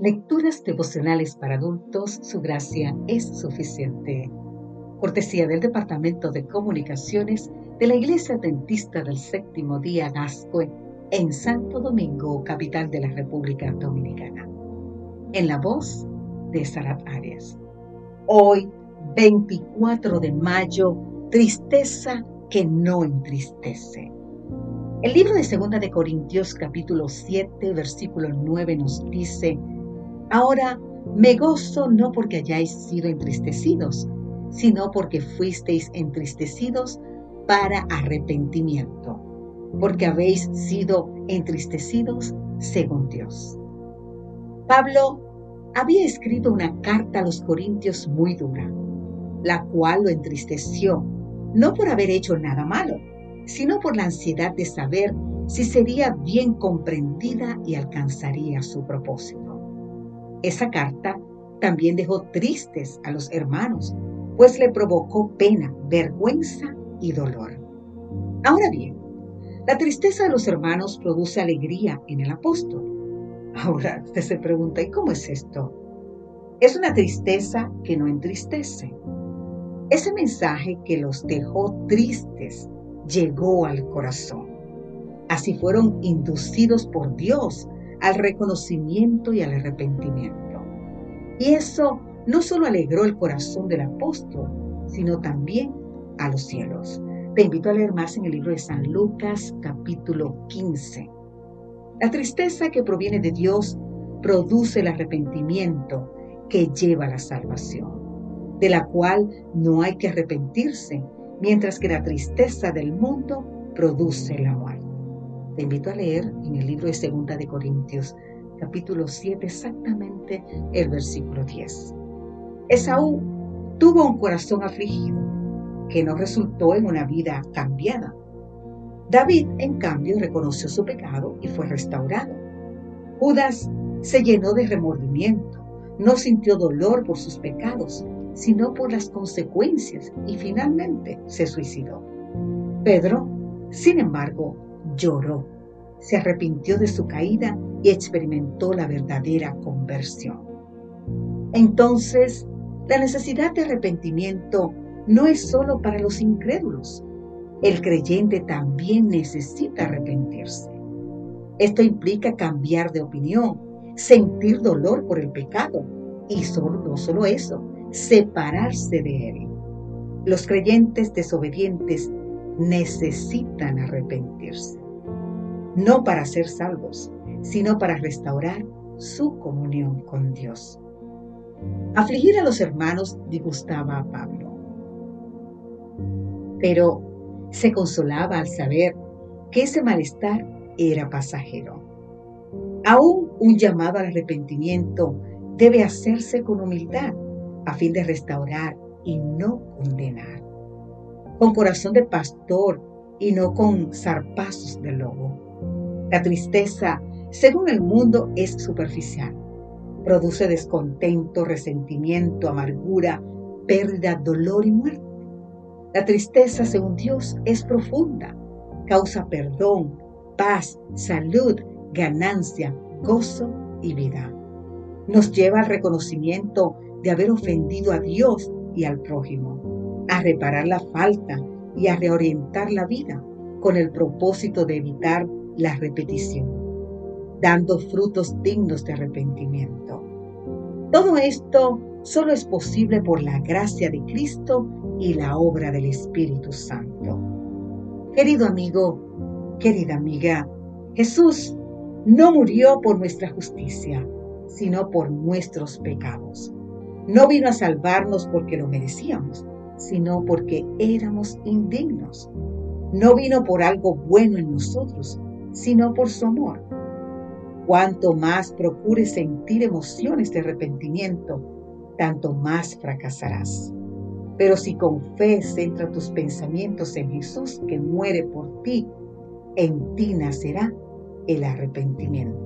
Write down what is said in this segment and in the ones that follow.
Lecturas devocionales para adultos, su gracia es suficiente. Cortesía del Departamento de Comunicaciones de la Iglesia Dentista del Séptimo Día Gascue en Santo Domingo, capital de la República Dominicana. En la voz de Sarat Arias. Hoy, 24 de mayo, tristeza que no entristece. El libro de Segunda de Corintios capítulo 7 versículo 9 nos dice, Ahora me gozo no porque hayáis sido entristecidos, sino porque fuisteis entristecidos para arrepentimiento, porque habéis sido entristecidos según Dios. Pablo había escrito una carta a los corintios muy dura, la cual lo entristeció, no por haber hecho nada malo, sino por la ansiedad de saber si sería bien comprendida y alcanzaría su propósito. Esa carta también dejó tristes a los hermanos, pues le provocó pena, vergüenza y dolor. Ahora bien, la tristeza de los hermanos produce alegría en el apóstol. Ahora usted se pregunta, ¿y cómo es esto? Es una tristeza que no entristece. Ese mensaje que los dejó tristes llegó al corazón. Así fueron inducidos por Dios al reconocimiento y al arrepentimiento. Y eso no solo alegró el corazón del apóstol, sino también a los cielos. Te invito a leer más en el libro de San Lucas capítulo 15. La tristeza que proviene de Dios produce el arrepentimiento que lleva a la salvación, de la cual no hay que arrepentirse, mientras que la tristeza del mundo produce la muerte. Te invito a leer en el libro de Segunda de Corintios, capítulo 7, exactamente el versículo 10. Esaú tuvo un corazón afligido que no resultó en una vida cambiada. David, en cambio, reconoció su pecado y fue restaurado. Judas se llenó de remordimiento, no sintió dolor por sus pecados, sino por las consecuencias y finalmente se suicidó. Pedro, sin embargo, lloró, se arrepintió de su caída y experimentó la verdadera conversión. Entonces, la necesidad de arrepentimiento no es solo para los incrédulos. El creyente también necesita arrepentirse. Esto implica cambiar de opinión, sentir dolor por el pecado y no solo eso, separarse de él. Los creyentes desobedientes necesitan arrepentirse, no para ser salvos, sino para restaurar su comunión con Dios. Afligir a los hermanos disgustaba a Pablo, pero se consolaba al saber que ese malestar era pasajero. Aún un llamado al arrepentimiento debe hacerse con humildad a fin de restaurar y no condenar con corazón de pastor y no con zarpazos de lobo. La tristeza, según el mundo, es superficial. Produce descontento, resentimiento, amargura, pérdida, dolor y muerte. La tristeza, según Dios, es profunda. Causa perdón, paz, salud, ganancia, gozo y vida. Nos lleva al reconocimiento de haber ofendido a Dios y al prójimo reparar la falta y a reorientar la vida con el propósito de evitar la repetición, dando frutos dignos de arrepentimiento. Todo esto solo es posible por la gracia de Cristo y la obra del Espíritu Santo. Querido amigo, querida amiga, Jesús no murió por nuestra justicia, sino por nuestros pecados. No vino a salvarnos porque lo merecíamos, sino porque éramos indignos. No vino por algo bueno en nosotros, sino por su amor. Cuanto más procures sentir emociones de arrepentimiento, tanto más fracasarás. Pero si con fe centra tus pensamientos en Jesús que muere por ti, en ti nacerá el arrepentimiento.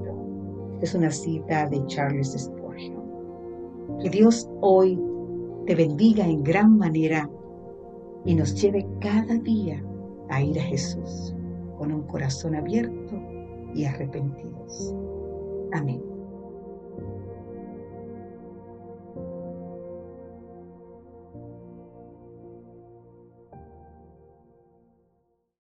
es una cita de Charles Spurgeon. Que Dios hoy te bendiga en gran manera y nos lleve cada día a ir a Jesús con un corazón abierto y arrepentidos. Amén.